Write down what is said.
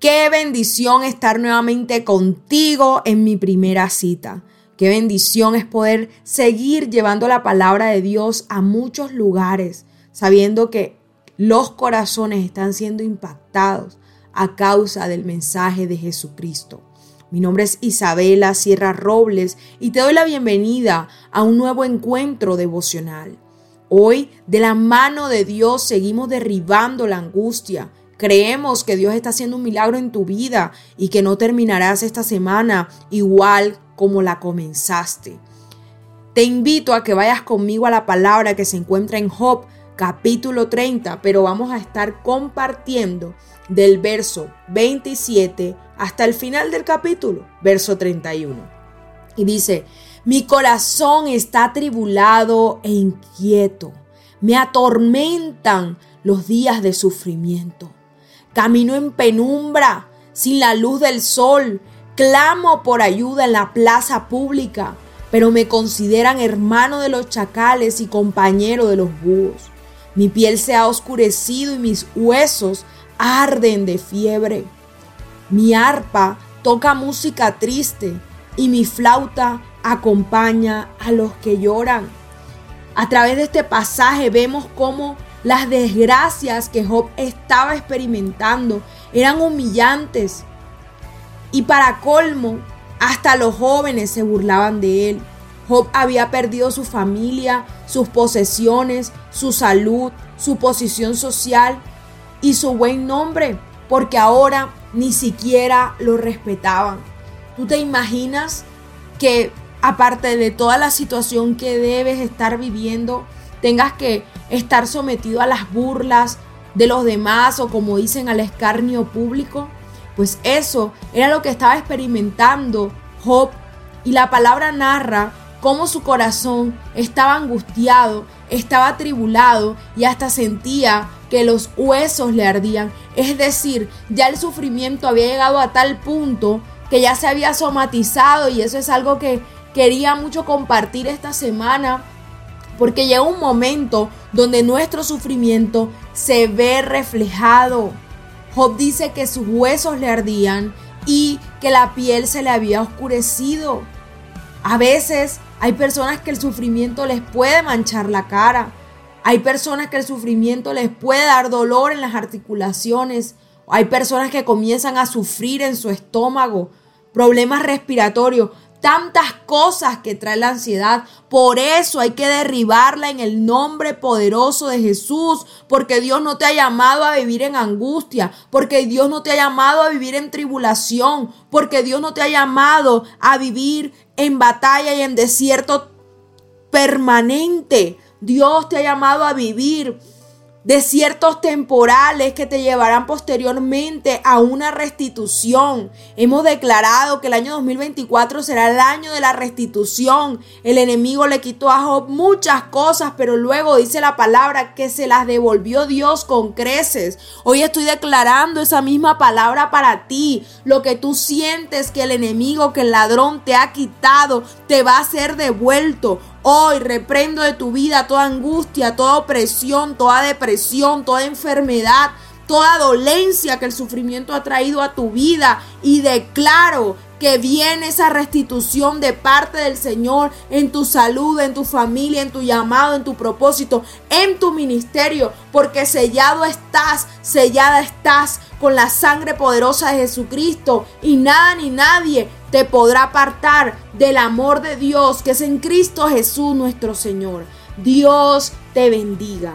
Qué bendición estar nuevamente contigo en mi primera cita. Qué bendición es poder seguir llevando la palabra de Dios a muchos lugares, sabiendo que los corazones están siendo impactados a causa del mensaje de Jesucristo. Mi nombre es Isabela Sierra Robles y te doy la bienvenida a un nuevo encuentro devocional. Hoy, de la mano de Dios, seguimos derribando la angustia. Creemos que Dios está haciendo un milagro en tu vida y que no terminarás esta semana igual como la comenzaste. Te invito a que vayas conmigo a la palabra que se encuentra en Job capítulo 30, pero vamos a estar compartiendo del verso 27 hasta el final del capítulo, verso 31. Y dice, mi corazón está atribulado e inquieto. Me atormentan los días de sufrimiento. Camino en penumbra, sin la luz del sol. Clamo por ayuda en la plaza pública, pero me consideran hermano de los chacales y compañero de los búhos. Mi piel se ha oscurecido y mis huesos arden de fiebre. Mi arpa toca música triste y mi flauta acompaña a los que lloran. A través de este pasaje vemos cómo las desgracias que Job estaba experimentando eran humillantes. Y para colmo, hasta los jóvenes se burlaban de él. Job había perdido su familia, sus posesiones, su salud, su posición social y su buen nombre, porque ahora ni siquiera lo respetaban. ¿Tú te imaginas que aparte de toda la situación que debes estar viviendo, tengas que estar sometido a las burlas de los demás o como dicen al escarnio público, pues eso era lo que estaba experimentando Job y la palabra narra cómo su corazón estaba angustiado, estaba atribulado y hasta sentía que los huesos le ardían. Es decir, ya el sufrimiento había llegado a tal punto que ya se había somatizado y eso es algo que quería mucho compartir esta semana porque llega un momento donde nuestro sufrimiento se ve reflejado. Job dice que sus huesos le ardían y que la piel se le había oscurecido. A veces hay personas que el sufrimiento les puede manchar la cara. Hay personas que el sufrimiento les puede dar dolor en las articulaciones. Hay personas que comienzan a sufrir en su estómago, problemas respiratorios tantas cosas que trae la ansiedad. Por eso hay que derribarla en el nombre poderoso de Jesús, porque Dios no te ha llamado a vivir en angustia, porque Dios no te ha llamado a vivir en tribulación, porque Dios no te ha llamado a vivir en batalla y en desierto permanente. Dios te ha llamado a vivir desiertos temporales que te llevarán posteriormente a una restitución. Hemos declarado que el año 2024 será el año de la restitución. El enemigo le quitó a Job muchas cosas, pero luego dice la palabra que se las devolvió Dios con creces. Hoy estoy declarando esa misma palabra para ti. Lo que tú sientes que el enemigo, que el ladrón te ha quitado, te va a ser devuelto. Hoy reprendo de tu vida toda angustia, toda opresión, toda depresión, toda enfermedad, toda dolencia que el sufrimiento ha traído a tu vida y declaro que viene esa restitución de parte del Señor en tu salud, en tu familia, en tu llamado, en tu propósito, en tu ministerio, porque sellado estás, sellada estás con la sangre poderosa de Jesucristo y nada ni nadie te podrá apartar del amor de Dios que es en Cristo Jesús nuestro Señor. Dios te bendiga.